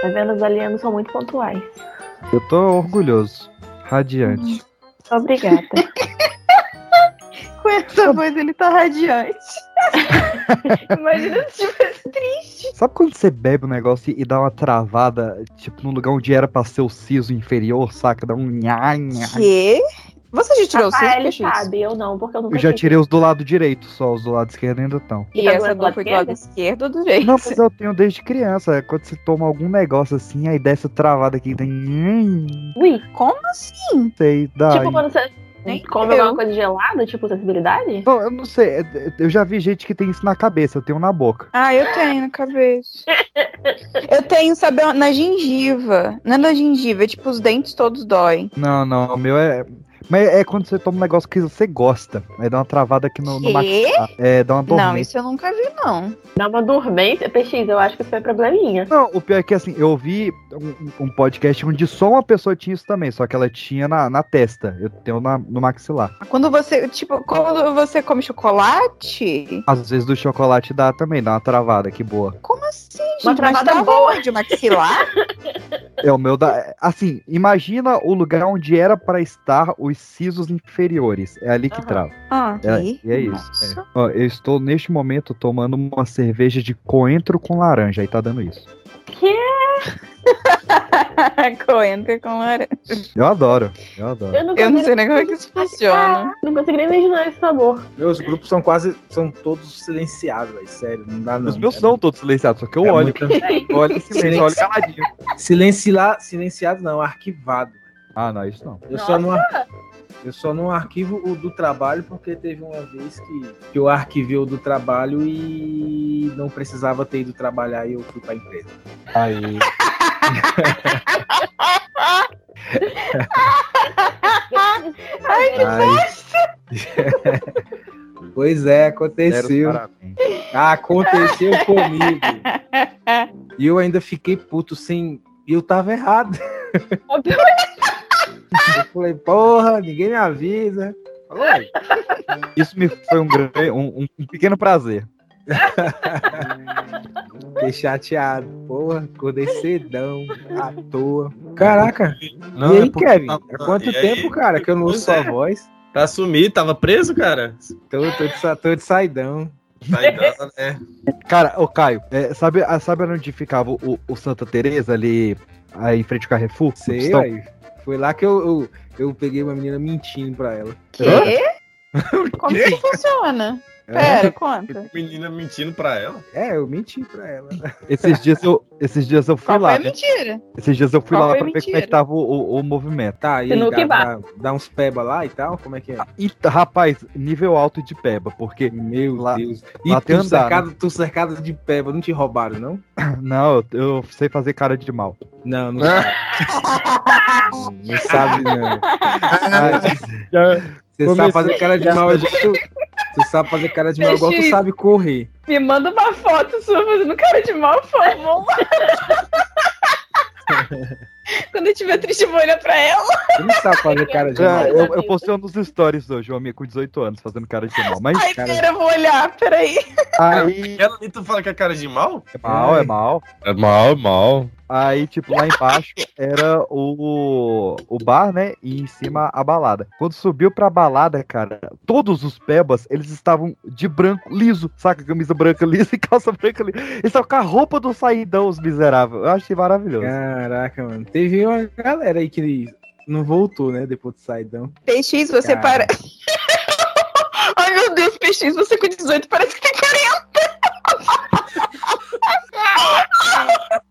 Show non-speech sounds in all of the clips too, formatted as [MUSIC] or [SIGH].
Tá vendo? Os alienos são muito pontuais. Eu tô orgulhoso. Radiante. Obrigada. [LAUGHS] Com essa voz ele tá radiante. [LAUGHS] Imagina se tivesse triste. Sabe quando você bebe um negócio e dá uma travada, tipo, num lugar onde era pra ser o siso inferior, saca? Dá um nha, nha. Que? Você já tirou o Rafael, ele peixes? sabe, eu não, porque eu nunca Eu já tirei os do lado direito, só os do lado esquerdo ainda estão. E Tá essa dor lado foi do lado esquerdo ou do direito? Não, mas eu tenho desde criança. é Quando você toma algum negócio assim, aí desce o travado aqui, tem. Ui, Como assim? sei, dá. tipo quando você Nem come eu. alguma coisa gelada, tipo sensibilidade? Não, eu não sei. é- é- Eu já vi gente que tem isso na cabeça, eu tenho na boca. Ah, eu tenho na cabeça. [LAUGHS] eu tenho, sabe, na gengiva. Não é na gengiva, é tipo, os dentes todos doem. Não, não, o meu é. Mas é quando você toma um negócio que você gosta. Aí dá uma travada aqui no, no Quê? maxilar. É, dá uma Não, dormência. isso eu nunca vi, não. Dá uma dormência. PX, eu acho que isso é probleminha. Não, o pior é que assim, eu ouvi um, um podcast onde só uma pessoa tinha isso também, só que ela tinha na, na testa. Eu tenho na, no maxilar. Quando você, tipo, quando você come chocolate, Às vezes do chocolate dá também, dá uma travada, que boa. como assim? Uma Mas travada dava boa. onde? Maxilar? [LAUGHS] É o meu da. Assim, imagina o lugar onde era pra estar os sisos inferiores. É ali que Aham. trava. Ah, É, e? e é isso. É. Ó, eu estou neste momento tomando uma cerveja de coentro com laranja. Aí tá dando isso. [LAUGHS] Coentro com laranja. Eu adoro. Eu adoro. Eu não, Eu não sei nem como é que isso funciona. Ah, não consigo nem imaginar esse sabor. Meus grupos são quase. são todos silenciados, velho. Sério, não dá não. Os meus são todos silenciados, só que eu É olho. [LAUGHS] Eu olho em silêncio, olho caladinho. Silenciar, silenciado não, arquivado. Ah, não, isso não. Eu só não eu só não arquivo o do trabalho porque teve uma vez que, que eu arquivei o do trabalho e não precisava ter ido trabalhar e eu fui pra empresa. Aí. [LAUGHS] Ai, que Aí- [LAUGHS] pois é, aconteceu. Parabéns. Aconteceu comigo. E eu ainda fiquei puto sem. E eu tava errado. Eu falei, porra, ninguém me avisa. Oi. Isso me foi um, grande, um, um pequeno prazer. [LAUGHS] Fiquei chateado. Porra, acordei cedão, à toa. Caraca. Não, e é aí, porque- Kevin? Há quanto e aí? tempo, cara, que eu não ouço sua é. voz? Tá sumido, tava preso, cara? Tô, tô, de, tô de saidão. Tá né? Cara, ô Caio, é, sabe, sabe onde ficava o, o Santa Teresa ali, aí em frente ao Carrefour? Sei, aí. Foi lá que eu, eu, eu peguei uma menina mentindo pra ela. Quê? Como que funciona? É, Pera, conta. Menina mentindo pra ela. é, eu menti pra ela. [LAUGHS] Esses dias eu, esses dias eu fui Qual foi lá. a né? mentira? Esses dias eu fui Qual lá foi pra a ver como é mentira? que tava o, o, o movimento. Tá, dá, e bar. dá, dá uns peba lá e tal? Como é que é? E, rapaz, nível alto de peba, porque. Meu Lá- Deus. E lá tu, andar, cercado, tu cercado de peba, não te roubaram, não? [COUGHS] Não, eu, eu sei fazer cara de mal. Não, não [LAUGHS] sabe. não sabe, não. Você Comecei- sabe fazer cara de mal, igual tu. Você sabe fazer cara de mal igual tu sabe correr. Me manda uma foto sua fazendo cara de mal, por favor. [LAUGHS] Quando eu tiver triste, eu vou olhar pra ela. Tu não sabe fazer cara de Já, mal. eu, eu postei um dos stories hoje, uma minha com 18 anos, fazendo cara de mal. Mas Ai, cara- pera, eu vou olhar, peraí. aí. Ela ali tu fala que é cara de mal? É mal, é mal. É mal, é mal. Aí, tipo, lá embaixo era o, o bar, né? E em cima a balada. Quando subiu pra balada, cara, todos os pebas, eles estavam de branco liso, saca? Camisa branca lisa e calça branca lisa. Eles estavam com a roupa do saidão, os miseráveis. Eu achei maravilhoso. Caraca, mano. Teve uma galera aí que não voltou, né? Depois do saidão. PX, você Cara. para. [LAUGHS] Ai, meu Deus, PX, você com 18 parece que tem 40. [LAUGHS]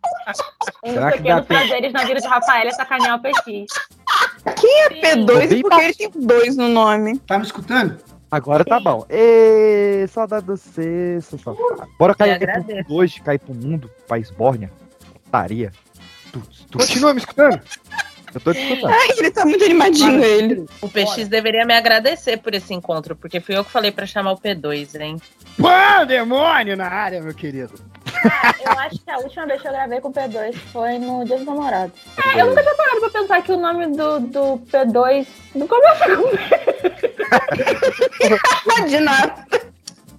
Um Será que dá tempo? prazeres na vida de Rafael é sacanear o PX. Quem é P2 Bem porque ele tem dois no nome? Tá me escutando? Agora tá bom. Ê, saudade do safado. Bora cair pro hoje, cair pro mundo, pra Esbórnia. Taria. Continua me escutando? Eu tô te escutando. Ai, ele tá muito animadinho, ele. O PX deveria me agradecer por esse encontro, porque fui eu que falei pra chamar o P2, hein? Pô, demônio na área, meu querido. Eu acho que a última vez que eu gravei com o P2 foi no Dia dos Namorados. É, eu nunca tinha parado pra pensar que o nome do, do P2 não começa com. [LAUGHS] De nada.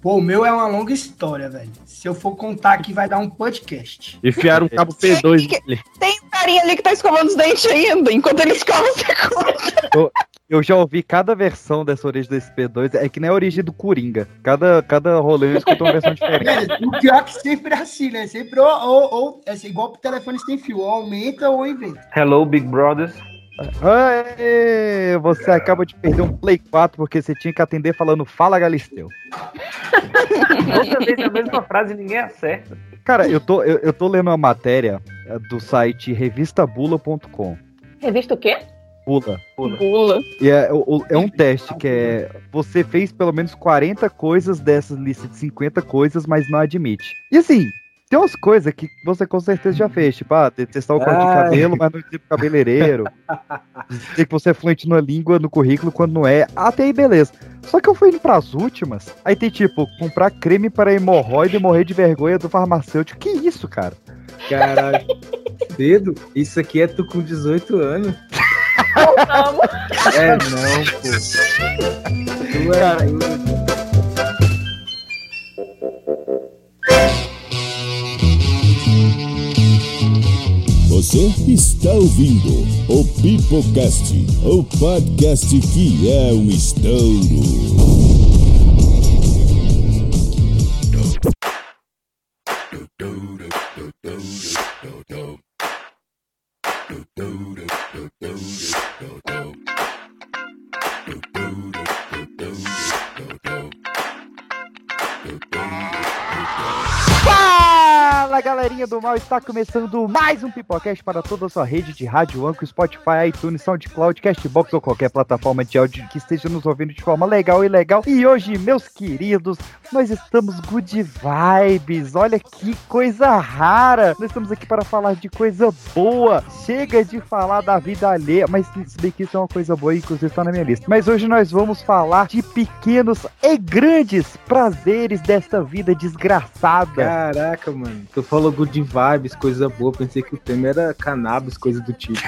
Pô, o meu é uma longa história, velho. Se eu for contar aqui, vai dar um podcast. Enfiaram um cabo P2 nele. Tem um carinha ali que tá escovando os dentes ainda. Enquanto ele escova, você conta. Eu já ouvi cada versão dessa origem desse P2. É que nem a origem do Coringa. Cada, cada rolê eu escuto uma versão [LAUGHS] diferente. Velho, o pior é que sempre é assim, né? Sempre ou, ou, ou é assim, igual pro telefone sem fio, ou aumenta ou inventa. Hello, Big Brothers. Aê, você acaba de perder um Play 4 porque você tinha que atender falando Fala Galisteu. [LAUGHS] Outra vez a mesma frase e ninguém acerta. Cara, eu tô, eu, eu tô lendo uma matéria é, do site revistabula.com. Revista o quê? Bula. Pula. E é, o- é um teste que é. Você fez pelo menos 40 coisas dessas listas de 50 coisas, mas não admite. E assim, tem umas coisas que você com certeza já fez, tipo, ah, testar o corte de cabelo, mas não pro cabeleireiro. [LAUGHS] Dizer que você é fluente numa língua no currículo quando não é. Até aí, beleza. Só que eu fui indo pras últimas. Aí tem tipo, comprar creme para hemorroida e morrer de vergonha do farmacêutico. Que isso, cara? Caralho. Cedo? Isso aqui é tu com 18 anos? Voltamos. É, não, pô. É doido. Você está ouvindo o Pipocast, o podcast que é um estouro. Do mal, está começando mais um Pipocast para toda a sua rede de rádio, Anchor, Spotify, iTunes, SoundCloud, Castbox ou qualquer plataforma de áudio que esteja nos ouvindo de forma legal e legal. E hoje, meus queridos, nós estamos good vibes, olha que coisa rara. Nós estamos aqui para falar de coisa boa. Chega de falar da vida alheia, mas se bem que isso é uma coisa boa, inclusive está na minha lista. Mas hoje nós vamos falar de pequenos e grandes prazeres desta vida desgraçada. Caraca, mano. Tu falou good vibes, coisa boa. Pensei que o tema era cannabis, coisa do tipo.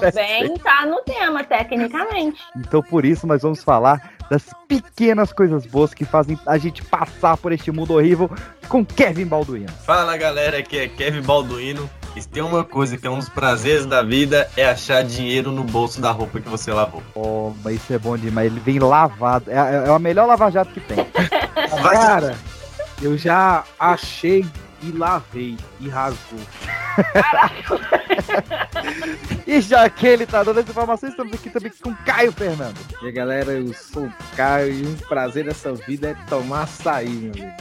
Também tá no tema, tecnicamente. Então por isso nós vamos falar das pequenas coisas boas que fazem a gente passar por este mundo horrível com Kevin Balduino. Fala galera, aqui é Kevin Balduino. E se tem uma coisa que é um dos prazeres da vida é achar dinheiro no bolso da roupa que você lavou. Oh, mas isso é bom demais, ele vem lavado. É, é, é a melhor lava-jato que tem. [LAUGHS] Cara, eu já achei e lavei e rasgou. [LAUGHS] E já que ele tá dando essa informação, estamos aqui também com Caio Fernando. E aí, galera, eu sou o Caio e um prazer dessa vida é tomar açaí, meu amigo.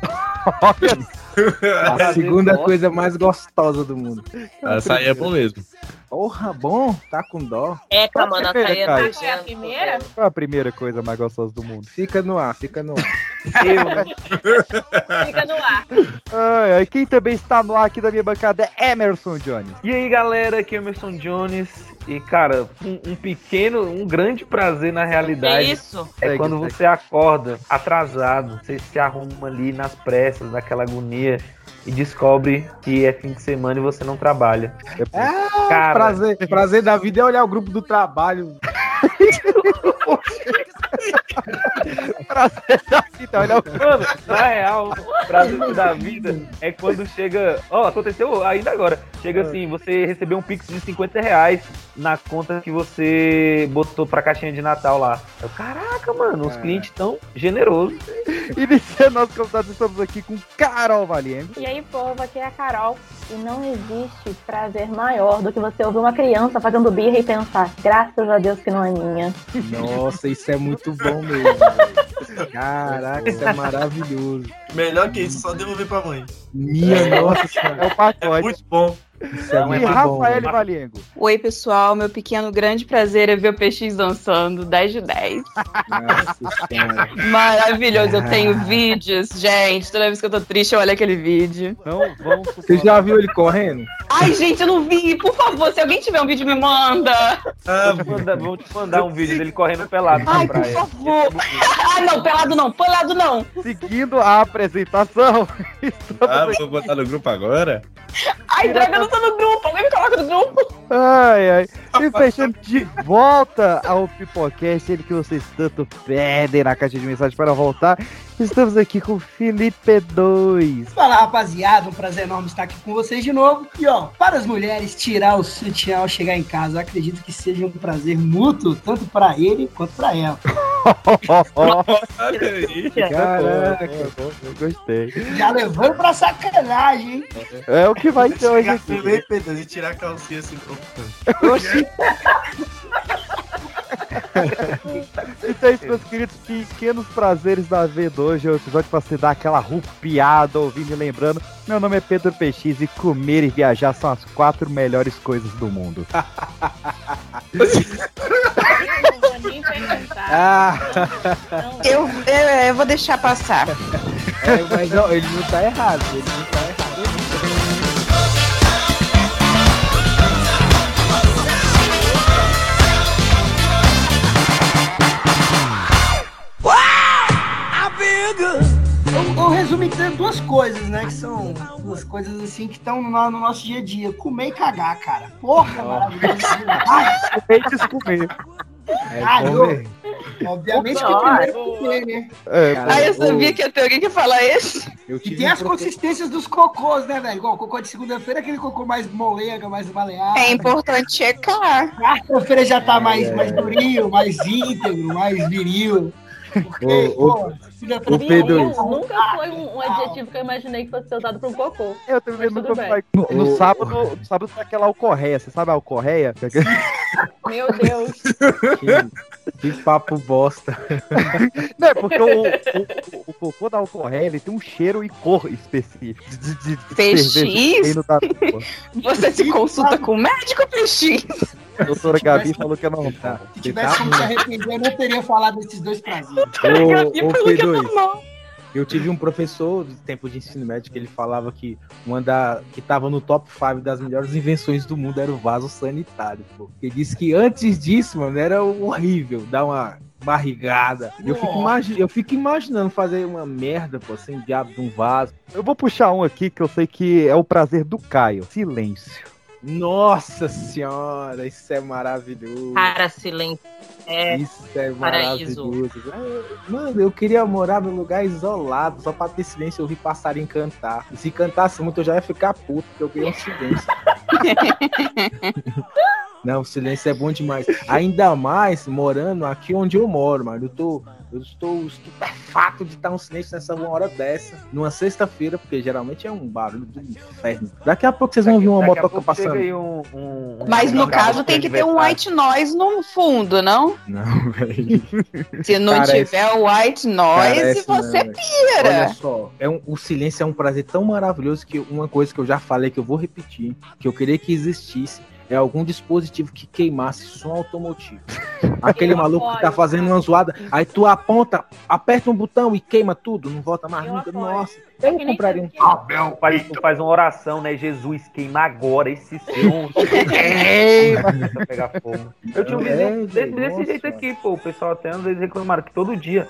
[LAUGHS] A segunda coisa mais gostosa do mundo. Açaí é bom mesmo. Porra, bom, tá com dó. É, tá, mano, a Primeira, Caia Caio. É a primeira? Qual é a primeira coisa mais gostosa do mundo? Fica no ar, fica no ar. [LAUGHS] Fica no ar. Ai, ai, quem também está no ar aqui da minha bancada é Emerson Jones. E aí, galera, aqui é o Emerson Jones. E, cara, um, um pequeno, um grande prazer na Que realidade isso? é Segue, quando segue. você acorda atrasado, você se arruma ali nas pressas, naquela agonia e descobre que é fim de semana e você não trabalha. É Cara, Prazer, prazer da vida é olhar o grupo do trabalho. Prazer da vida, olha o Mano, na real, o prazer da vida é quando chega. Ó, aconteceu ainda agora. Chega assim, você recebeu um pix de 50 reais na conta que você botou pra caixinha de Natal lá. Eu, Caraca, mano, os Caraca. clientes tão generosos. Iniciando nosso convidado, estamos aqui com Carol Valiengo. E aí, povo, aqui é a Carol. E não existe prazer maior do que você ouvir uma criança fazendo birra e pensar, graças a Deus que não é Nossa, isso é muito bom mesmo. Caraca, isso é maravilhoso. Melhor que isso, só devolver pra mãe. Minha nossa É senhora. o pacote. É muito bom. É e bom. Rafael velho. Valiengo. Oi, pessoal. Meu pequeno grande prazer é ver o PX dançando. 10 de 10. Nossa. Maravilhoso. Eu tenho vídeos, gente. Toda vez que eu tô triste, eu olho aquele vídeo. Não vamos Você já viu ele correndo? Ai, gente, eu não vi. Por favor, se alguém tiver um vídeo, me manda. Ah, Vou te mandar, vou te mandar um vídeo dele correndo pelado Ai, por praia. favor. Ai, não, pelado não. Pelado não. Seguindo a apresentação, [LAUGHS] ah, vou botar no grupo agora? Ai, droga, eu não tô no grupo. Alguém me coloca no grupo. Ai, ai. E fechando de volta ao Pipocast, ele que vocês tanto pedem na caixa de mensagem para voltar. Estamos aqui com o Felipe 2. Fala rapaziada, um prazer enorme estar aqui com vocês de novo. E ó, para as mulheres tirar o sutiã ao chegar em casa, eu acredito que seja um prazer mútuo, tanto para ele quanto para ela. Olha aí. Caraca, eu gostei. Já levando pra sacanagem, hein? É o que vai ser hoje também, Pedro, e tirar a calcinha assim. Oxi. [LAUGHS] [LAUGHS] Então é isso, meus queridos, pequenos prazeres da vida hoje. É o episódio pra você dar aquela rupiada, ouvindo e lembrando. Meu nome é Pedro PX e comer e viajar são as quatro melhores coisas do mundo. Eu não vou nem perguntar. Ah, Não, Eu, eu, eu vou deixar passar. É, mas ó, ele não tá errado, ele não tá errado. Eu, resumi em duas coisas, né? Que são duas coisas assim que estão no, no nosso dia a dia. Comer e cagar, cara. Porra, maravilhoso. [LAUGHS] Comer. É, Ai, comer. obviamente que primeiro comer, né? É, Cara, Ai, eu ô, sabia que ia ter alguém que ia falar isso. E tem um as consistências dos cocôs, né, velho? Igual o cocô de segunda-feira, aquele cocô mais molenga, mais baleado. É importante checar. Quarta-feira já tá mais, é. mais durinho, mais íntegro, mais viril. Porque, ô, pô, ô, Pedro. Nunca foi um, um adjetivo que eu imaginei que fosse ser usado pra um cocô. Eu também nunca falei. No, no sábado, no sábado tem aquela alcorreia. Você sabe a alcorreia? [LAUGHS] Meu Deus. Que, que papo bosta. Não, é porque o, o, o cocô da alcorreia ele tem um cheiro e cor específico. De, de, de PX? que. Você se consulta com o médico, PX? A doutora Gabi falou que é não tá. Se tivesse como se arrepender, eu não teria falado desses dois prazeres. Ô, ô, falou que é P2, normal. Eu tive um professor de tempo de ensino médio que ele falava que uma da que tava no top 5 das melhores invenções do mundo era o vaso sanitário, pô. Ele disse que antes disso, mano, era horrível, dar uma barrigada. Eu fico, imagi- eu fico imaginando fazer uma merda, pô, sem diabo de um vaso. Eu vou puxar um aqui que eu sei que é o prazer do Caio. Silêncio. Nossa senhora, isso é maravilhoso. Cara, silêncio. É, Isso é paraíso. maravilhoso. É, Mano, eu queria morar num lugar isolado, só pra ter silêncio e ouvir passarinho cantar. E se cantasse muito, eu já ia ficar puto, porque eu queria um silêncio. [LAUGHS] Não, o silêncio é bom demais. Ainda mais morando aqui onde eu moro, mano. Eu tô. Eu estou estupefato de estar um silêncio nessa uma hora dessa, numa sexta-feira, porque geralmente é um barulho do inferno. Daqui a pouco vocês vão ouvir uma motoca passando. um- um- um- Mas no um caso tem que ter um white noise no fundo, não? Não, [LAUGHS] velho. Se não tiver o white noise, Parece não, você velho. pira. Olha só, é um, o silêncio é um prazer tão maravilhoso que uma coisa que eu já falei, que eu vou repetir, que eu queria que existisse, é algum dispositivo que queimasse som automotivo. [LAUGHS] Aquele Eu maluco que tá apoio, fazendo uma zoada, aí tu aponta, aperta um botão e queima tudo, não volta mais Eu nunca. apoio. Nossa, É eu compraria um. que- Tu faz, tu faz uma oração, né? Jesus, queima agora esse som. [LAUGHS] Começa a pegar fogo. Eu tinha um É, vizinho desse, desse jeito aqui, pô. O pessoal até às vezes reclamaram que todo dia.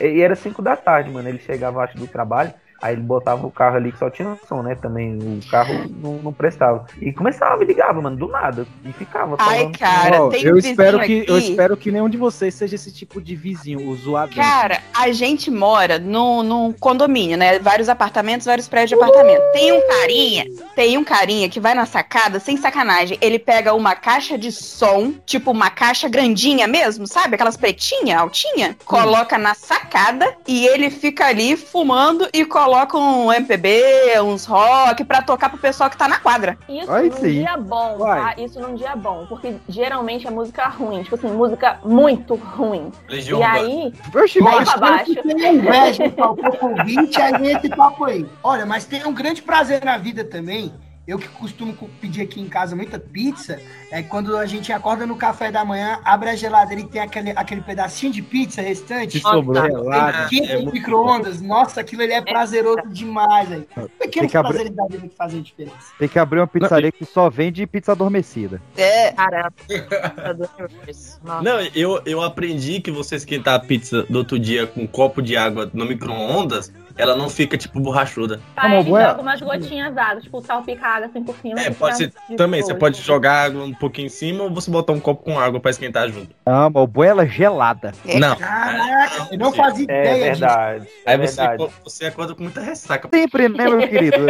E era 5 da tarde, mano. Ele chegava, acho, do trabalho. Aí ele botava o carro ali que só tinha som, né? Também o carro não, não prestava. E começava, me ligava, mano, do nada. E ficava. Ai, falando. cara, Ó, tem eu um espero que eu aqui. espero que nenhum de vocês seja esse tipo de vizinho, o zoadão. Cara, a gente mora num, num condomínio, né? Vários apartamentos, vários prédios de apartamento. Tem um carinha, tem um carinha que vai na sacada, sem sacanagem. Ele pega uma caixa de som, tipo uma caixa grandinha mesmo, sabe? Aquelas pretinha, altinha, coloca na sacada e ele fica ali fumando e coloca um MPB, uns rock pra tocar pro pessoal que tá na quadra. Isso Ai, num sim. dia bom, Vai. tá? Isso num dia bom. Porque geralmente é música ruim. Tipo assim, música muito ruim. Legião E aí, mas- pra baixo. Tem inveja de palpou convite, aí vem esse papo aí. Olha, mas tem um grande prazer na vida também. Eu que costumo co- pedir aqui em casa muita pizza, é quando a gente acorda no café da manhã, abre a geladeira e tem aquele, aquele pedacinho de pizza restante. Que sobrou tá. gelado. Quinta É micro-ondas. Nossa, aquilo ali é prazeroso demais, velho. Tem Pequenos que abrir- prazeres da vida que fazem a diferença. Tem que abrir uma pizzaria que só vende pizza adormecida. É. Caramba. [LAUGHS] Não, eu, eu aprendi que você esquentar a pizza do outro dia com um copo de água no micro-ondas ela não fica, tipo, borrachuda. Ah, mas ele boa- joga umas gotinhas d'água, tipo, salpicada assim por cima. É, que pode ser também, você pode jogar água um pouquinho em cima ou você botar um copo com água pra esquentar junto. Ah, bom é ela gelada. Não. Caraca, eu não fazia É ideia disso. verdade. Aí é você, verdade. você acorda com muita ressaca. Sempre, né, meu querido? [LAUGHS]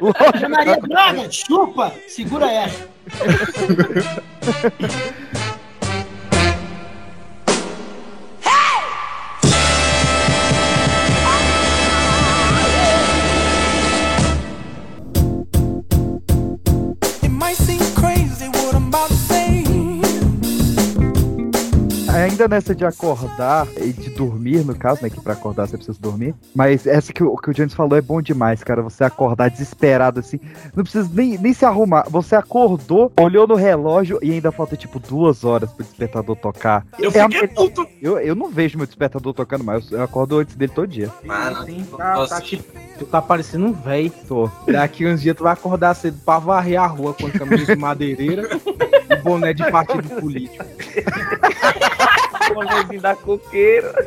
Lógico. Maria Braga, chupa! Segura essa. [LAUGHS] Ainda nessa de acordar e de dormir, no caso, né? Que pra acordar você precisa dormir. Mas essa que o, que o James falou é bom demais, cara. Você acordar desesperado assim. Não precisa nem, nem se arrumar. Você acordou, olhou no relógio e ainda falta tipo duas horas pro despertador tocar. Eu É fiquei puto. Eu, eu não vejo meu despertador tocando mais. Eu, eu acordo antes dele todo dia. Mano, Sim, tá, tá tipo, tu tá parecendo um velho. Tô. Daqui uns dias tu vai acordar cedo pra varrer a rua com a camisa de madeireira e boné de partido político. [LAUGHS] Da coqueira. [LAUGHS]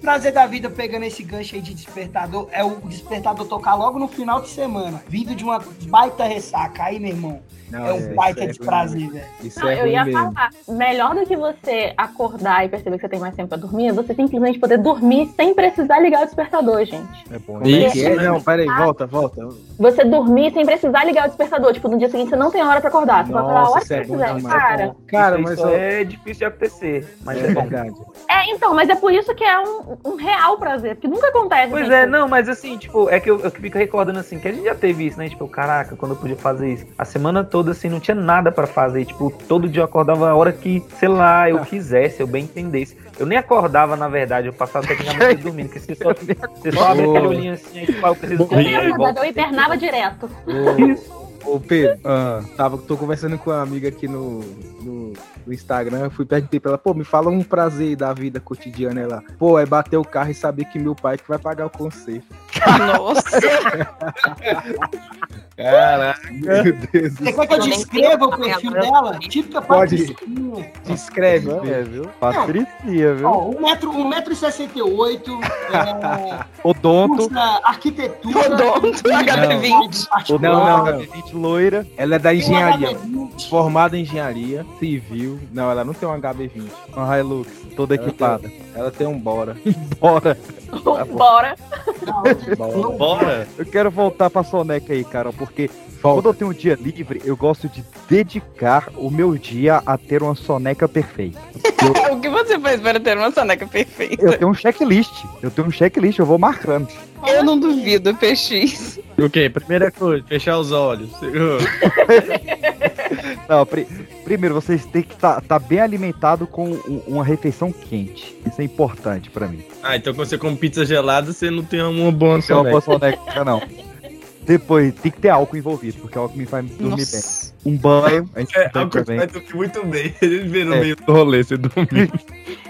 Prazer da vida pegando esse gancho aí de despertador é o despertador tocar logo no final de semana. Vindo de uma baita ressaca. Aí, meu irmão, Não, é um baita é de prazer, velho. Isso Não, é eu ia mesmo. falar, melhor do que você acordar e perceber que você tem mais tempo pra dormir, é você simplesmente poder dormir sem precisar ligar o despertador, gente. É bom. É Isso, é? né? Não, peraí, volta, volta. Você dormir sem precisar ligar o despertador. Tipo, no dia seguinte você não tem hora pra acordar. Você vai acordar a hora Nossa, que é você quiser. demais. Cara, Cara, isso, mas ó, é difícil de acontecer. Mas é é, bom. verdade. é, então, mas é por isso que é um, um real prazer, porque nunca acontece. Pois gente. é, não, mas assim, tipo, é que eu, eu fico recordando assim, que a gente já teve isso, né? Tipo, caraca, quando eu podia fazer isso. A semana toda, assim, não tinha nada pra fazer. Tipo, todo dia eu acordava a hora que, sei lá, eu quisesse, eu bem entendesse. Eu nem acordava, na verdade, eu passava tecnicamente dormindo, porque você só, [LAUGHS] você só abre aquele olhinho assim, aí, tipo, ah, eu preciso dormir, eu hibernava direto. Ô, ô, Pedro, [LAUGHS] Ah, tava, tô conversando com uma amiga aqui no, no, no Instagram, eu fui perguntei pra ela, pô, me fala um prazer da vida cotidiana ela. Pô, é bater o carro e saber que meu pai que vai pagar o conserto. Nossa. [LAUGHS] Caraca. Meu Deus do Você quer que eu descreva o perfil dela? Típica Pode. patricinha. Descreve, é, viu? Patricia, viu? Ó, 1,68m, é, Odonto. arquitetura. Odonto, HB20. Odonto, Não, não, não. 20 loira. Ela é da um engenharia. HB20. Formada em engenharia civil. Não, ela não tem um HB20. Uma Hilux, toda Ela equipada. Ela tem um Bora. [LAUGHS] Bora. Bora. Bora. Bora. Eu quero voltar pra Soneca aí, cara, porque Volta. quando eu tenho um dia livre, eu gosto de dedicar o meu dia a ter uma soneca perfeita. [LAUGHS] o que você faz para ter uma soneca perfeita? Eu tenho um checklist. Eu tenho um checklist, eu vou marcando. Eu não duvido, PX. O quê? Primeira coisa, fechar os olhos. [LAUGHS] Não, pri- primeiro, vocês têm que estar bem alimentado com um- uma refeição quente. Isso é importante pra mim. Ah, então quando você come pizza gelada, você não tem uma boa Não uma boa soneca. soneca, não. Depois, tem que ter álcool envolvido, porque álcool me faz dormir bem. Nossa. Um banho, a gente É, que também. vai dormir muito bem. [LAUGHS] Ele vê no É. meio do rolê, você dormir.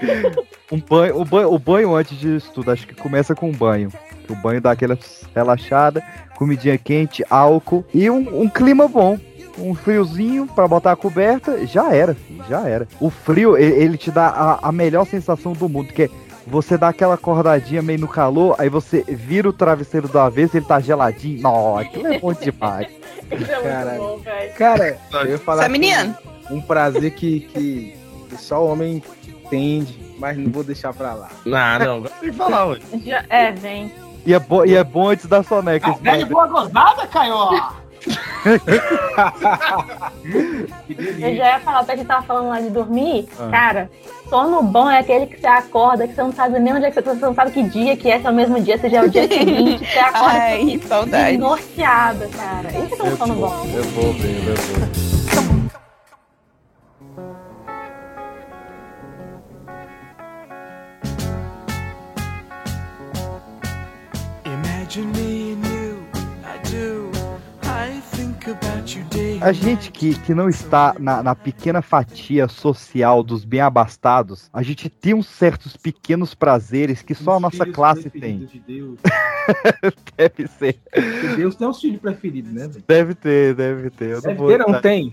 [LAUGHS] Um banho, o banho, o banho antes disso tudo, acho que começa com um banho. O banho dá aquela relaxada, comidinha quente, álcool e um, um clima bom. Um friozinho pra botar a coberta, já era, filho, já era. O frio, e- ele, te dá a, a melhor sensação do mundo, que é você dá aquela acordadinha meio no calor, aí você vira o travesseiro do avesso, ele tá geladinho. Nossa, aquilo é bom demais. Isso é muito bom, velho. Cara, eu ia falar que um prazer que, que, que só o homem entende, mas não vou deixar pra lá. Não, não, tem que falar. Já- É, vem. E é, bo e é bom antes da soneca. A esse velha bagulho. boa gozada, Caio. Eu já ia falar, até que tava falando lá de dormir. Ah. Cara, sono bom é aquele que você acorda, que você não sabe nem onde é que você tá, você não sabe que dia que é, se é o mesmo dia, se já é o dia seguinte, você [LAUGHS] acorda Ai, saudade. norteada, cara. Isso que é um sono bom. Eu vou ver, eu vou. Imagine me A gente que, que não está na, na pequena fatia social dos bem abastados, a gente tem uns certos pequenos prazeres que só a nossa classe tem. De Deus. [LAUGHS] Deve ser. Porque Deus tem os filhos preferidos, né? Deve ter, deve ter. Eu Deve ter, não dar- tem?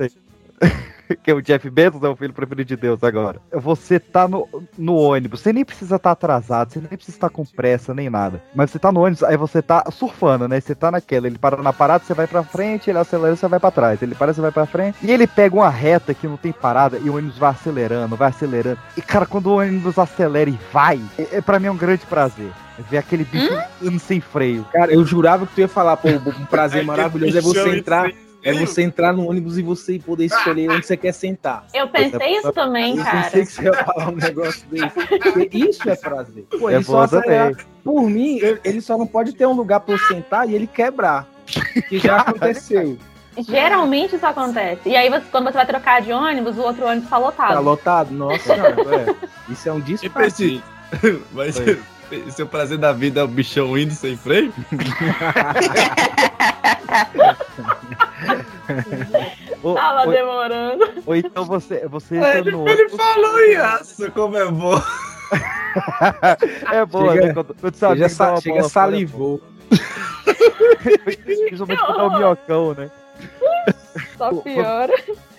[LAUGHS] que é o Jeff Bezos, é o filho preferido de Deus agora. Você tá no, no ônibus, você nem precisa estar atrasado, você nem precisa estar com pressa, nem nada. Mas você tá no ônibus, aí você tá surfando, né? Você tá naquela, ele para na parada, você vai pra frente, ele acelera, você vai pra trás. Ele para, você vai pra frente. E ele pega uma reta que não tem parada e o ônibus vai acelerando, vai acelerando. E, cara, quando o ônibus acelera e vai, é, é, pra mim é um grande prazer. É Ver aquele bicho andando sem freio. Cara, eu jurava que tu ia falar, pô, um prazer [LAUGHS] maravilhoso é você entrar. É você entrar no ônibus e você poder escolher onde você quer sentar. Eu pensei isso também, Eu cara. pensei que você ia falar um negócio desse. Isso é prazer. Pô, É só acelerar. Por mim, eu- ele só não pode ter um lugar pra eu sentar e ele quebrar. Que já aconteceu. Geralmente isso acontece. E aí, você- quando você vai trocar de ônibus, o outro ônibus tá lotado. Tá lotado? Nossa, [LAUGHS] não, é. Isso é um E disparate. [LAUGHS] Mas seu prazer da vida é o bichão indo sem freio? [LAUGHS] Ou, Tava ou- demorando. ou então você, você É, entra no Ele ônibus. falou, Iaço, como é bom. [LAUGHS] É boa, Chega- né? Quando, quando Chega, sa chega fora, salivou. [LAUGHS] Principalmente quando é o minhocão, né? Só piora.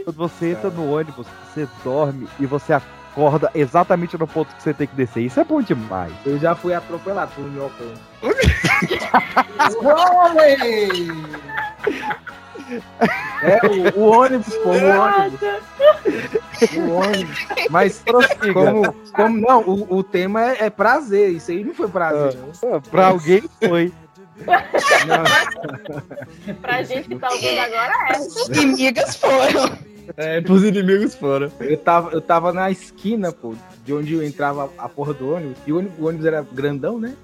Quando você entra no ônibus, você dorme e você acorda exatamente no ponto que você tem que descer. Isso é bom demais. Eu já fui atropelado por um minhocão. [LAUGHS] É, o, o ônibus, pô, o ônibus. O ônibus. Mas como, como não, o, o tema é, é prazer. Isso aí não foi prazer. não. Pra alguém foi. Não. [LAUGHS] Pra gente que tá ouvindo agora é. Inimigas foram. É, pros inimigos fora. Eu tava, eu tava na esquina, pô, de onde eu entrava a porra do ônibus. E o ônibus, o ônibus era grandão, né?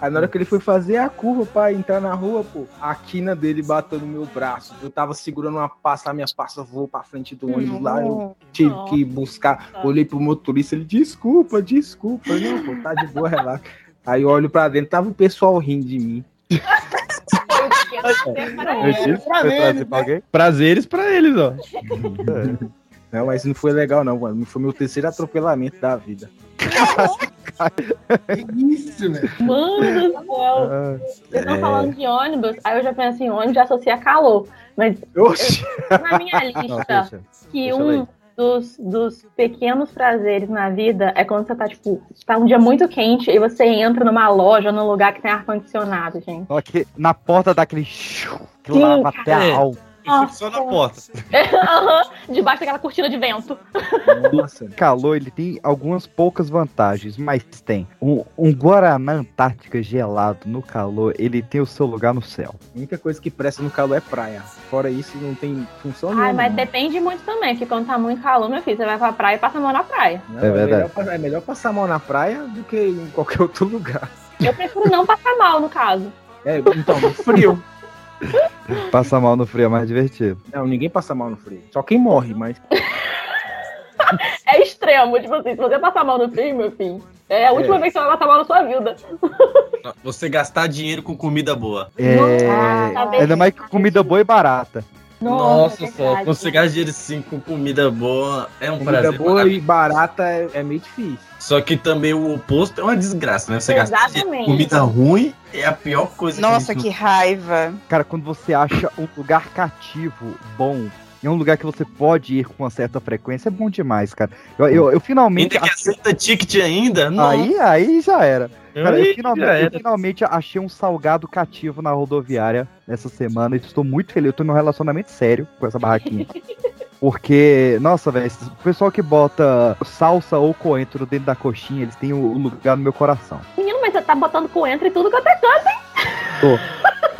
Aí na hora que ele foi fazer a curva pra entrar na rua, pô, a quina dele bateu no meu braço. Eu tava segurando uma passa, minhas passas voou pra frente do ônibus lá. Eu tive que buscar. Olhei pro motorista, ele, desculpa, desculpa. Eu, Não, pô, tá de boa, relaxa. Aí eu olho pra dentro, tava o pessoal rindo de mim. Eu disse pra pra ver, trazer né? pra alguém. Prazeres pra eles, ó. Não, mas não foi legal, não, mano. Foi meu terceiro atropelamento da vida. Que isso, velho? Mano do céu. Ah, Vocês estão falando de ônibus, aí eu já penso em ônibus, já associa calor. Mas Oxi! na minha [LAUGHS] Não, lista, deixa. que deixa um dos, dos pequenos prazeres na vida é quando você tá, tipo, tá um dia muito quente e você entra numa loja, num lugar que tem ar-condicionado, gente. Só que na porta dá aquele. chiu, Que Sim, lava até a alma. Só na porta. [LAUGHS] Aham, Debaixo daquela cortina de vento. Nossa. calor ele tem algumas poucas vantagens, mas tem. Um, um Guaraná Antártica gelado no calor, ele tem o seu lugar no céu. A única coisa que presta no calor é praia. Fora isso, não tem função Ai, nenhuma. mas depende muito também, porque quando tá muito calor, meu filho, você vai pra praia e passa a mão na praia. Não, É verdade. melhor, pa- é melhor passar a mão na praia do que em qualquer [LAUGHS] outro lugar. Eu prefiro não passar mal, no caso. É, então, frio. [LAUGHS] [LAUGHS] Passar mal no frio é mais divertido. Não, ninguém passa mal no frio. Só quem morre, mas. É extremo, tipo assim, se você passar mal no frio, meu filho, é a última É. vez que você vai passar mal na sua vida. Você gastar dinheiro com comida boa. É, Nossa, tá ainda mais comida boa e barata. Nossa, é só. verdade. Quando você gasta dinheiro assim com comida boa, é um Comida prazer. boa maravilhoso. e barata é, é meio difícil. Só que também o oposto é uma desgraça, né? Você dinheiro Exatamente. comida ruim é a pior coisa Nossa, que que raiva. Cara, quando você acha um lugar cativo bom, e é um lugar que você pode ir com uma certa frequência, é bom demais, cara. Eu, eu, eu finalmente. Ainda que aceita ticket ainda? Não. Aí, aí já era. Cara, eu, finalmente, eu finalmente achei um salgado cativo na rodoviária essa semana e estou muito feliz. Eu tô num relacionamento sério com essa barraquinha. [LAUGHS] Porque, nossa, velho, o pessoal que bota salsa ou coentro dentro da coxinha, eles têm o, o lugar no meu coração. Menino, mas você tá botando coentro e tudo que eu tenho. Tô,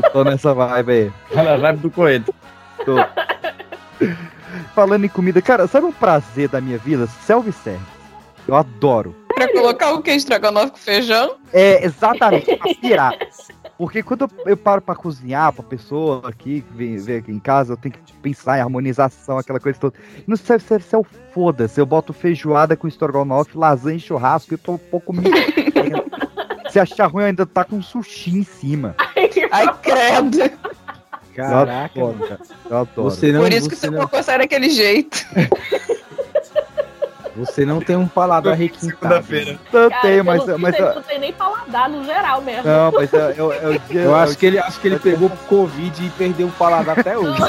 eu tô nessa vibe aí. Ela vai do coentro. Tô. Falando em comida, cara, sabe um prazer da minha vida? Self-service. Eu adoro. Pra colocar o que? Estrogonofe com feijão? É, exatamente, pra pirar. Porque quando eu, eu paro pra cozinhar pra pessoa aqui, que vem, vem aqui em casa, eu tenho que pensar em harmonização, aquela coisa toda. No self-service é o foda-se. Eu boto feijoada com estrogonofe, lasanha e churrasco, eu tô um pouco me. [LAUGHS] Se achar ruim, ainda tá com sushi em cima. Ai, credo. Caraca, eu adoro, cara. Eu adoro. Você não, Por isso que você, seu não, cocô sai daquele jeito. [LAUGHS] você não tem um paladar requintado. Segunda-feira. Eu Cara, tenho, mas, pelo mas, visto, ele não tem nem paladar no geral mesmo. Não, mas eu, eu, eu, Eu acho que ele, acho que ele pegou Covid e perdeu o paladar até [LAUGHS] hoje.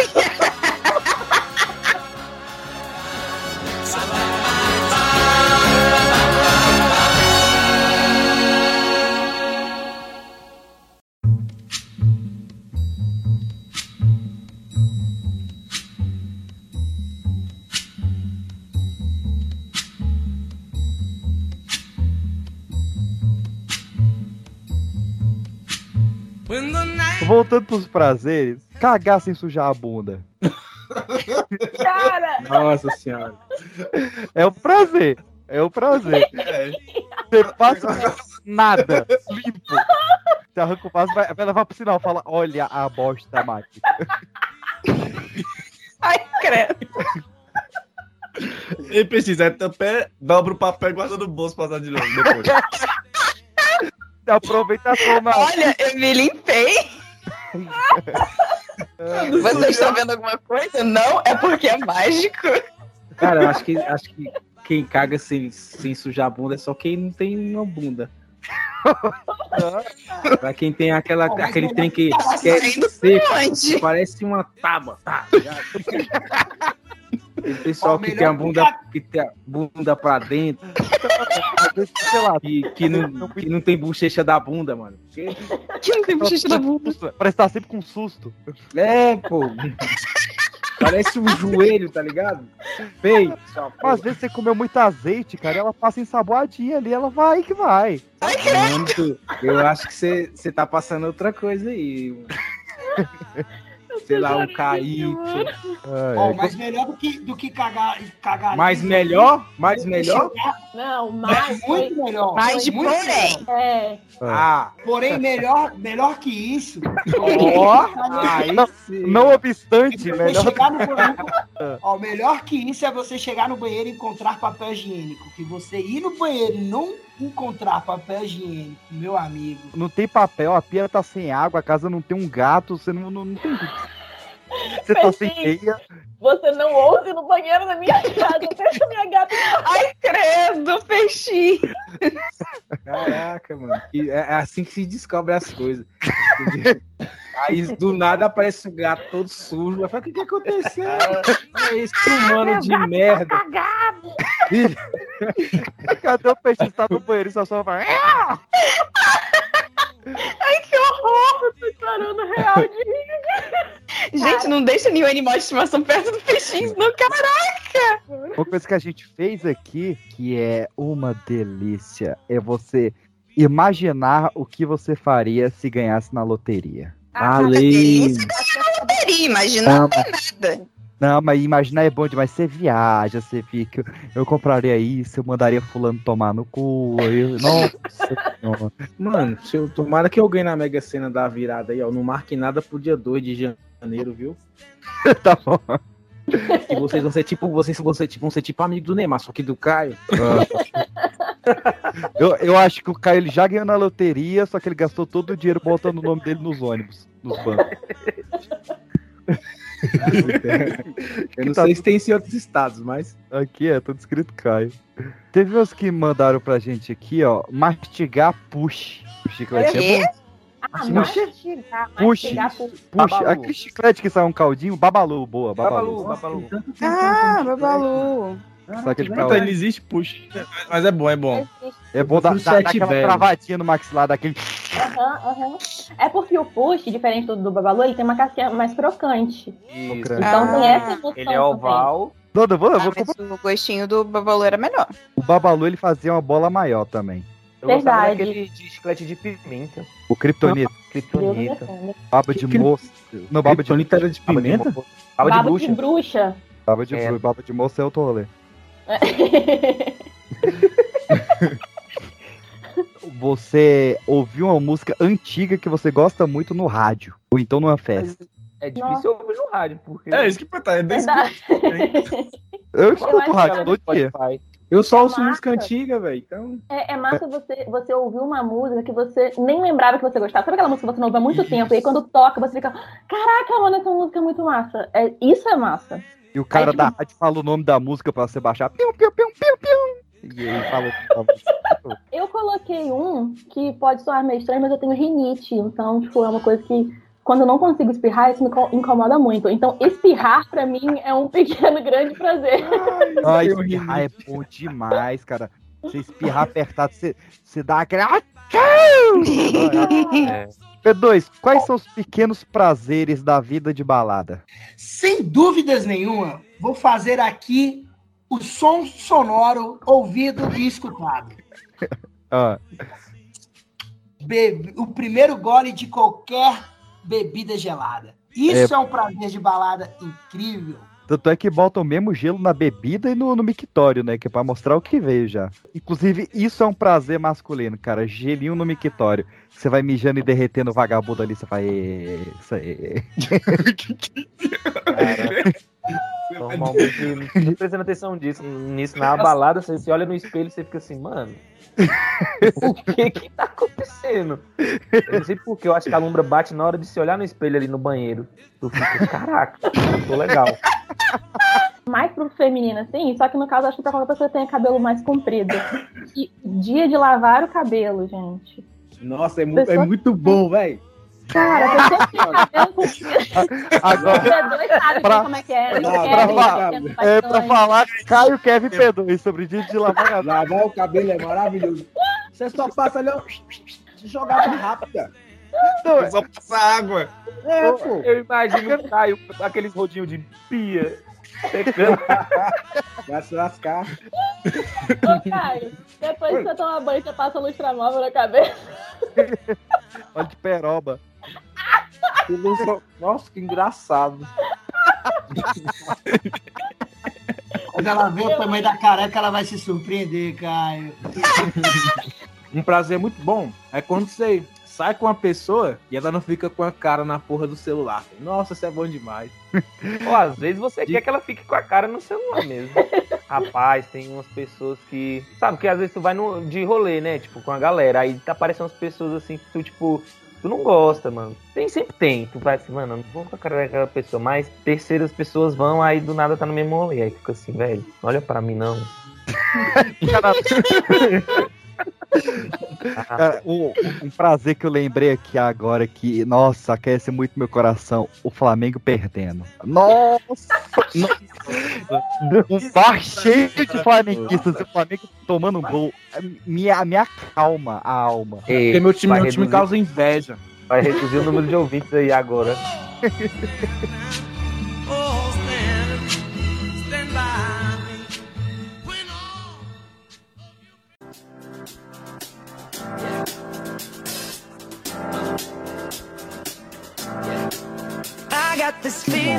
Pros prazeres, cagar sem sujar a bunda. Cara, Nossa senhora. É o prazer. É o prazer. É. Você passa nada, limpo. Você arranca o vaso, vai, vai levar pro sinal, fala, olha a bosta mágica. Ai, credo. Nem precisa, é tampé, dobra o papel e guarda no bolso pra usar de novo depois. Você aproveita a toma. Olha, eu me limpei. [LAUGHS] Vocês estão vendo alguma coisa? Não, é porque é mágico. Cara, eu acho que, acho que quem caga sem, sem sujar a bunda é só quem não tem uma bunda. [LAUGHS] pra quem tem aquela, aquele trem que, Tá que é seco, parece uma tábua. Tá, ligado? [LAUGHS] Tem pessoal Ó, que tem a bunda, que tem a bunda pra dentro, sei lá, que, que, não, que não tem bochecha da bunda, mano. Que- Que não tem bochecha da bunda. Parece estar sempre com susto. É, pô. Parece um joelho, tá ligado? Mas às vezes você comeu muito azeite, cara, ela passa ensaboadinha ali, ela vai que vai. Mano, tu- eu acho que você você tá passando outra coisa aí. [LAUGHS] Sei lá, um KY. Ó, mas melhor do que, do que cagar, cagar Mais ali, melhor? Mais melhor? não, mais. foi- Muito melhor. Mais de muito porém. melhor. É, Ah, Porém, melhor, melhor que isso. ó. Aí Não, sim. Não obstante, Você melhor. chegar no banheiro, [LAUGHS] ó, melhor que isso é você chegar no banheiro e encontrar papel higiênico. Que você ir no banheiro e não encontrar papel higiênico, meu amigo. Não tem papel, a pia tá sem água, a casa não tem um gato, você não, não, não tem. Você tá sem teia. você não ouse no banheiro da minha [LAUGHS] casa, deixa minha gata. Ai, credo, peixinho. Caraca, mano. E É é assim que se descobre as coisas. Aí do nada aparece o gato todo sujo. Eu falo, o que, que aconteceu? É esse humano de merda. [LAUGHS] Cadê o peixe? Você tá no banheiro e só só vai. Ai, que horror. Tô chorando real de rir. Gente, não deixa nenhum animal de estimação perto do peixinho, não, caraca. Uma coisa que a gente fez aqui, que é uma delícia, é você imaginar o que você faria se ganhasse na loteria. Ali. Loteria, imagina, não Não, tem nada. Não, mas imaginar é bom demais. Você viaja, você fica. Eu compraria isso, eu mandaria fulano tomar no cu. Eu... Nossa. Mano, se eu, tomara que eu ganhe na Mega Sena da virada aí, ó. Não marque nada pro dia 2 de janeiro, viu? [LAUGHS] tá bom. Que vocês vão ser tipo, vocês vão ser, tipo, vão ser tipo amigo do Neymar, só que do Caio. Eu, eu acho que o Caio ele já ganhou na loteria, só que ele gastou todo o dinheiro botando o nome dele nos ônibus, nos bancos. Eu não Tá sei se tem isso em outros estados, mas. Aqui é, tudo escrito Caio. Teve uns que mandaram pra gente aqui, ó, mastigar push. O chiclete é. Ah, mastigar, Puxa. mastigar por Puxa, Babalu. aquele chiclete que sai um caldinho, babalu, boa, babalu. Babalu, Babalu. Ah, babalu. Sabe aquele Então, existe push. Mas é bom, é bom. É bom dar, dar, dar aquela velho. travadinha no maxilar, daquele... Aham, aham. É porque o push, diferente do, do babalu, ele tem uma casquinha mais crocante. Isso. Então Ah, tem essa emoção Ele é também. oval. Não, eu vou, eu Ah, vou o gostinho do babalu era melhor. O babalu, ele fazia uma bola maior também. Eu Verdade. daquele de chiclete de pimenta. O Kryptonita, Deus Kryptonita. baba de moço. Não, baba de Kryptonita era de pimenta? moço. Baba de Baba bruxa. de bruxa. Baba de, É. baba de moço é outro rolê. [LAUGHS] [LAUGHS] Você ouviu uma música antiga que você gosta muito no rádio. Ou então numa festa. É difícil ouvir no rádio, porque. É isso que tá. É bem Verdade. Eu escuto rádio todo dia. Eu só É ouço massa. música antiga, velho. Então. É, é massa você, você ouvir uma música que você nem lembrava que você gostava. Sabe aquela música que você não ouve há muito tempo? E aí quando toca, você fica, caraca, mano, essa música é muito massa. É, isso é massa. E o cara Aí, tipo- da rádio fala o nome da música pra você baixar. Piu, piu, piu, piu, piu. E ele música. Eu coloquei um que pode soar meio estranho, mas eu tenho rinite. Então, tipo, é uma coisa que quando eu não consigo espirrar, isso me co- incomoda muito. Então, espirrar pra mim é um [LAUGHS] pequeno grande prazer. Ai, espirrar é bom demais, cara. Você espirrar [LAUGHS] apertado, você, você dá aquele. [LAUGHS] É. P2, quais são os pequenos prazeres da vida de balada? Sem dúvidas nenhuma, vou fazer aqui o som sonoro ouvido e escutado. Ah, be- o primeiro gole de qualquer bebida gelada. Isso é, um prazer de balada incrível. Tanto é que botam o mesmo gelo na bebida e no, no mictório, né? Que é pra mostrar o que veio já. Inclusive, isso é um prazer masculino, cara. Gelinho no mictório. Você vai mijando e derretendo o vagabundo ali, você vai. "Ê, Isso aí. [LAUGHS] [LAUGHS] Normalmente, [LAUGHS] não prestando atenção disso, nisso, na balada, você, você olha no espelho e você fica assim, mano. O que que tá acontecendo? Eu não sei porquê, eu acho que a lombra bate na hora de se olhar no espelho ali no banheiro. Tu fica, caraca, tô legal. mais pro feminino, assim, só que no caso acho que pra qualquer pessoa que tenha cabelo mais comprido. E dia de lavar o cabelo, gente. Nossa, é, mu- Pessoa- é muito bom, velho. Cara, você sempre tem cabelo comprido. Agora, P2 sabe pra- como é que é. pra- Kevin, pra- Kevin, é pra falar Caio Kevin P2 sobre dia de lavar cabelo. Lavar o cabelo é maravilhoso. Você só passa ali, ó, jogada rápida. É só passar água. É, pô. Eu imagino o Caio, aqueles rodinhos de pia, secando. [LAUGHS] Vai se lascar. Ô, Caio, depois que você toma banho, você passa lustramóvel na cabeça. [LAUGHS] Olha de peroba. Nossa, que engraçado. Quando ela vê o tamanho da careca, ela vai se surpreender, Caio. Um prazer muito bom é quando você sai com uma pessoa e ela não fica com a cara na porra do celular. Nossa, isso é bom demais. Ou às vezes você quer que ela fique com a cara no celular mesmo. Rapaz, tem umas pessoas que. Sabe que às vezes tu vai no, de rolê, né? Tipo, com a galera. Aí tá aparecendo umas pessoas assim que tu, tipo, tu não gosta, mano. Tem, sempre tem. Tu vai assim, mano, eu não vou com a cara daquela pessoa. Mas terceiras pessoas vão, aí do nada tá no mesmo rolê. Aí fica assim, velho, olha pra mim não. [LAUGHS] [LAUGHS] Cara, um, um prazer que eu lembrei aqui agora que, nossa, aquece muito meu coração. O Flamengo perdendo. Nossa! [LAUGHS] [LAUGHS] um bar cheio de flamenguistas e o Flamengo tomando um gol. Me, me acalma a alma. Ei, Porque meu time, meu time reduzir- causa inveja. Vai reduzir o número de ouvintes aí agora.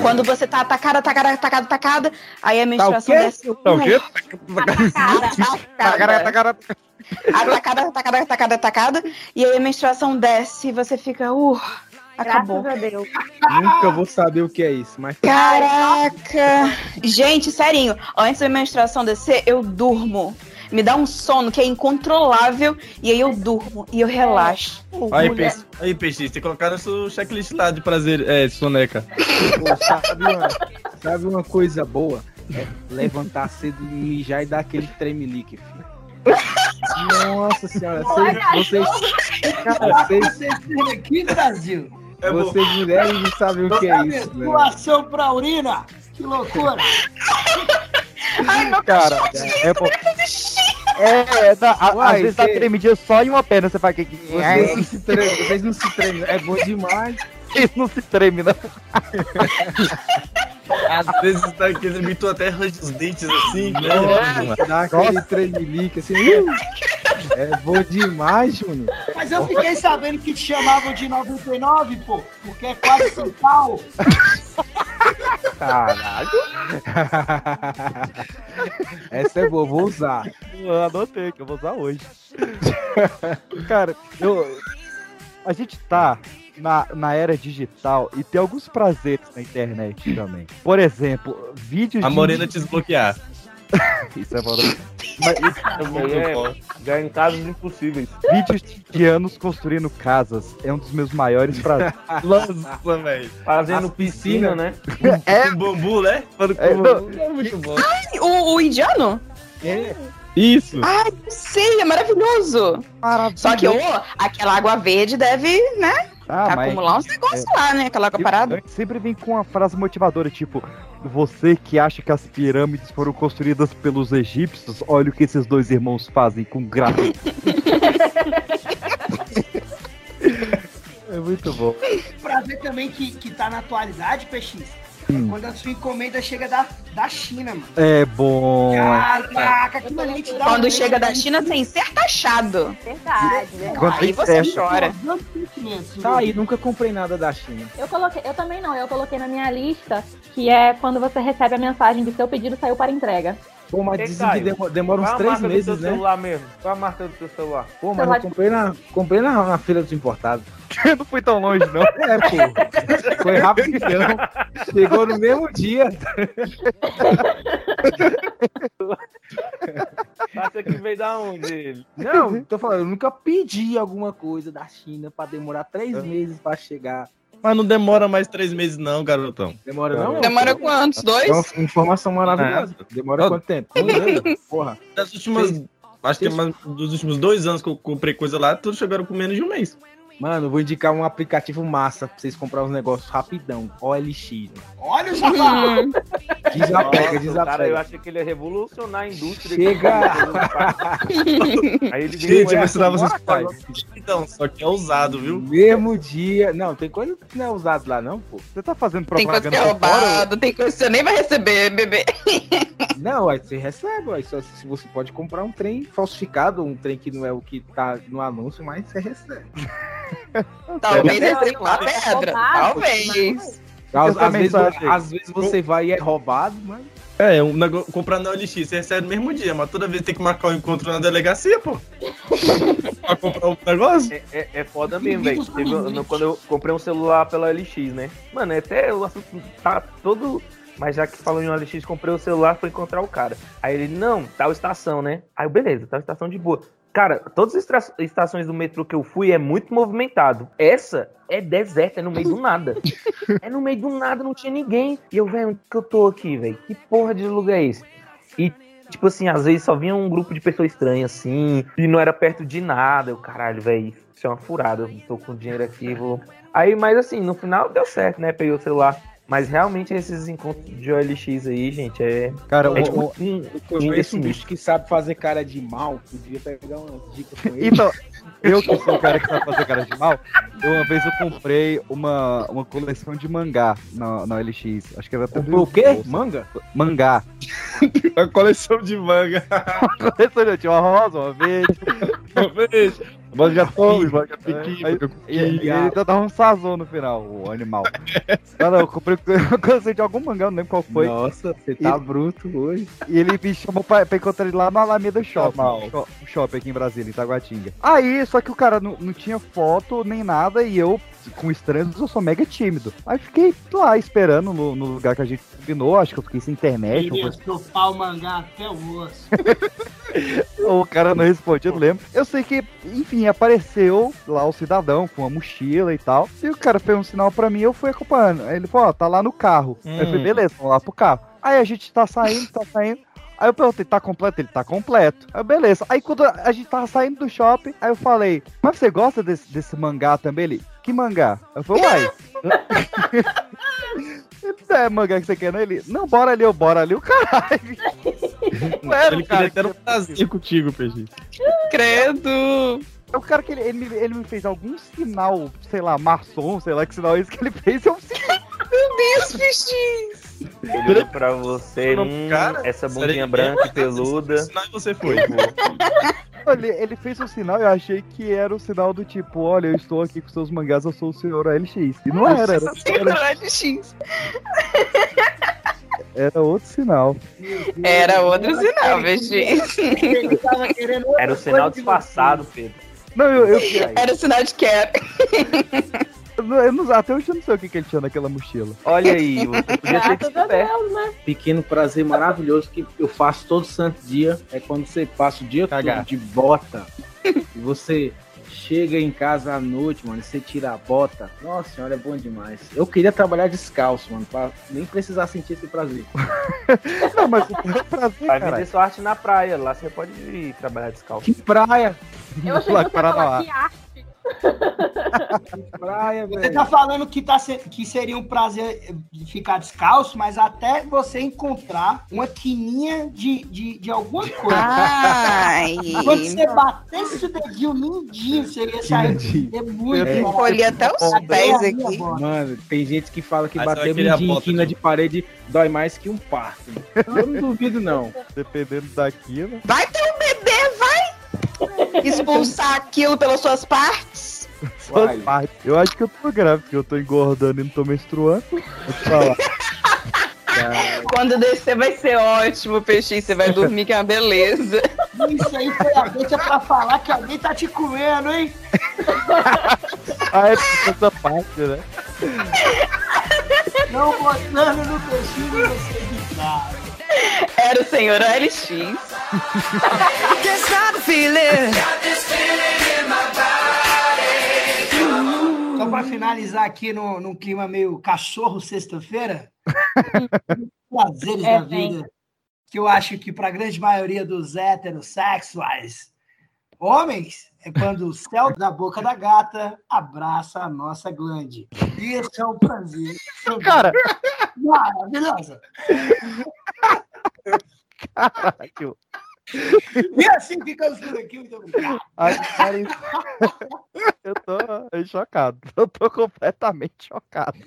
Quando você tá atacada, atacada, atacada, atacada, aí a menstruação quê? desce. Tá o quê? Atacada, atacada. Atacada, atacada, atacada, atacada. E aí a menstruação desce e você fica, uh, acabou. Graças a Deus. Nunca vou saber o que é isso, mas Caraca! Gente, serinho, antes da menstruação descer, eu durmo. Me dá um sono que é incontrolável e aí eu durmo e eu relaxo. Aí, Mulher. peixe, aí, peixe, tem que colocar no seu checklist lá de prazer, é, soneca. Pô, sabe, uma, sabe uma coisa boa? É levantar cedo e mijar e dar aquele tremelique, filho. Nossa senhora, vocês, vocês, cara, vocês, Acontecendo aqui no Brasil. É bom. vocês mulheres não sabem o que é isso, velho. Doação pra urina. Que loucura. Cara, é bom. É, dá- a- Uai, às vezes dá tremidinha só em uma perna, você faz que Vocês não se tremem, vocês não se tremem. É bom demais. Isso não se treme, não. Às vezes tá aqui, você imitou até range os dentes assim. né? Dá aquele tremelique assim. uh, É bom demais, Júnior. Mas eu fiquei sabendo que te chamavam de 99, pô. Porque é quase São Paulo. Caralho. [LAUGHS] Essa é boa, vou usar. Eu anotei que eu vou usar hoje. [LAUGHS] Cara, eu. A gente tá na, na era digital e tem alguns prazeres na internet também. Por exemplo, vídeos A de. morena te desbloquear. [LAUGHS] Isso é foda. Mas, [LAUGHS] Aí é ganhar em casos impossíveis. vídeos de indianos construindo casas é um dos meus maiores prazeres. [LAUGHS] Nossa, velho. Fazendo piscina, né? É, Um bambu, né? é, não, É muito bom. O, o indiano? Isso. Ai, sei, é maravilhoso. maravilhoso. Só que ô, aquela água verde deve, né, Ah, mas- acumular uns negócios lá, né? Aquela água parada. Sempre vem com uma frase motivadora, tipo, você que acha que as pirâmides foram construídas pelos egípcios, olha o que esses dois irmãos fazem com graça. [LAUGHS] é muito bom. Prazer também que, que tá na atualidade, PX. Hum. Quando a sua encomenda chega da, da China, mano. É bom. Caraca, aquilo ali te dá Quando chega da China sem ser taxado. Verdade, verdade. Quando Aí tem você chora. Tá aí, nunca comprei nada da China. Eu coloquei, eu também não, eu coloquei na minha lista, que é quando você recebe a mensagem de seu pedido saiu para entrega. Pô, mas dizem que Caio, demo- demora uns Qual a três marca do meses, teu né? celular mesmo? Qual a marca do teu celular? Pô, mas Celular eu de- comprei na, comprei na, na feira dos importados. [LAUGHS] Eu não fui tão longe, não. [LAUGHS] É, pô. Foi rapidão. Chegou no mesmo dia. [LAUGHS] Acha que veio da onde ele? Não, tô falando, eu nunca pedi alguma coisa da China pra demorar três meses pra chegar. Mas não demora mais três meses, não, garotão. Demora não? Demora quantos? É Dois? uma informação maravilhosa. Demora Ah. quanto tempo? Um? [LAUGHS] Porra. Das últimas. Acho que é mais dos últimos dois anos que eu comprei coisa lá, todos chegaram com menos de um mês. Mano, vou indicar um aplicativo massa pra vocês comprarem uns negócios rapidão. OLX. Olha o safado. Desapega, Nossa, cara, eu desapega. achei que ele ia revolucionar a indústria. Chega. Aí ele Gente, eu vou ensinar vocês. Então, só que é usado, viu? Mesmo dia. Não, tem coisa que não é usado lá, não, pô. Você tá fazendo Tem coisa que é propaganda roubado, tem coisa que você nem vai receber, bebê. [LAUGHS] Não, aí você recebe, aí só se você pode comprar um trem falsificado, um trem que não é o que tá no anúncio, mas você recebe. [LAUGHS] Talvez É. uma pedra. Talvez. Às, às vezes, mensagem. às vezes você vai e é roubado, mas. É, um negócio, comprar na OLX, você recebe no mesmo dia, mas toda vez tem que marcar um encontro na delegacia, pô. [LAUGHS] pra comprar um negócio. É, é, é foda mesmo, velho. Quando eu comprei um celular pela LX, né? Mano, é até o assunto tá todo. Mas já que falou em OLX, comprei o celular foi encontrar o cara. Aí ele, não, tal estação, né? Aí eu, beleza, tal estação de boa. Cara, todas as estações do metrô que eu fui é muito movimentado. Essa é deserta, é no meio do nada. [LAUGHS] é no meio do nada, não tinha ninguém. E eu, velho, onde que eu tô aqui, velho? Que porra de lugar é esse? E Tipo assim, às vezes só vinha um grupo de pessoas estranhas, assim, e não era perto de nada. Eu, caralho, velho, isso é uma furada. Eu tô com dinheiro aqui, vou. Aí, mas assim, no final deu certo, né? Peguei o celular. Mas realmente esses encontros de OLX aí, gente, é. Cara, É o- tipo o- um, Eu conheço um bicho que sabe fazer cara de mal. Podia pegar umas dicas com ele. Então, [LAUGHS] eu que sou o cara que sabe fazer cara de mal, eu, uma vez eu comprei uma, uma coleção de mangá na, na LX. Acho que era até o quê? bolso. Manga? Mangá. [LAUGHS] A coleção de manga. [LAUGHS] coleção de tinha uma rosa, uma verde. Manga Pink, manga Aí- E, e ele ainda dava um sazon no final, o animal. [LAUGHS] Não, não, eu comprei [LAUGHS] uma coleção de algum mangá, não lembro qual foi. Nossa, você tá E- bruto hoje. E ele me chamou pra, pra encontrar ele lá no Alameda Shopping. Sho- shopping aqui em Brasília, em Itaguatinga. Aí, só que o cara não, não tinha foto nem nada e eu, com estranhos, eu sou mega tímido. Aí fiquei lá esperando no, no lugar que a gente combinou, acho que eu fiquei sem internet. Queria estufar o mangá até o osso. [LAUGHS] O cara não respondia, não lembro. Eu sei que, enfim, apareceu lá o cidadão com uma mochila e tal. E o cara fez um sinal pra mim eu fui acompanhando. Aí ele falou, ó, tá lá no carro. Aí eu falei, Hum. beleza, vamos lá pro carro. Aí a gente tá saindo, tá saindo. Aí eu perguntei, tá completo? Ele tá completo. Aí beleza. Aí quando a gente tava saindo do shopping, aí eu falei, mas você gosta desse, desse mangá também? Ele, que mangá? Eu falei, uai. Ele, [LAUGHS] é mangá que você quer, não? Ele, não, bora ali, eu bora ali, o caralho. [LAUGHS] Não era Ele cara queria ter um prazer contigo, PG. Credo. É o cara que ele, ele, me- ele me fez algum sinal, sei lá, maçom, sei lá que sinal é esse que ele fez. Eu Meu Deus, bichinho. Ele olhou pra você, hum, cara, essa bundinha branca e peluda. Senão você foi. ele, ele fez um sinal e eu achei que era o sinal do tipo, olha, eu estou aqui com seus mangás, eu sou o senhor LX. E não era, era, era, LX. era outro sinal. Era outro sinal, outra Era o sinal disfarçado, Pedro. Não, eu, eu, [LAUGHS] Era o sinal de quero. [LAUGHS] eu não- até hoje eu não sei o que, que ele tinha naquela mochila. Olha aí, você podia [LAUGHS] ter descoberto. Né? Pequeno prazer maravilhoso que eu faço todo santo dia é quando você passa o dia Cagar. todo de bota e você chega em casa à noite, mano, e você tira a bota. Nossa senhora, é bom demais. Eu queria trabalhar descalço, mano, pra nem precisar sentir esse prazer. [LAUGHS] Não, mas é um prazer, Vai cara. vender sua arte na praia, lá você pode ir trabalhar descalço. Que praia! Eu achei que você falar que arte. Praia, Você tá falando que, tá que seria um prazer de ficar descalço, mas até você encontrar uma quininha de, de, de alguma coisa. Ai. Quando você batesse o dedinho mindinho, você ia arrepender muito. É. cara. Colhi até os Até pés aqui. Mano, tem gente que fala que bater querer a mindinho em quina de- de parede dói mais que um parto. Eu não duvido, não. Dependendo daquilo. Vai ter! Expulsar aquilo pelas suas partes. Suas partes. Eu acho que eu tô grávida, porque eu tô engordando e não tô menstruando. Vou te falar. Quando descer vai ser ótimo, peixinho. Você vai dormir que é uma beleza. Isso aí foi a deixa pra falar que alguém tá te comendo, hein? Ah, é essa parte, né? Não botando no peixinho você de cara. Era o senhor OLX. Feeling. Só pra finalizar aqui no, num clima meio cachorro sexta-feira, [LAUGHS] prazeres É, da tem. vida, que eu acho que pra grande maioria dos heterossexuais homens é quando o céu da boca da gata abraça a nossa glande. Isso é um prazer. Cara, Maravilhosa. caralho. E assim ficamos por aqui. Muito obrigado. Ai, cara, eu tô chocado. Eu tô completamente chocado.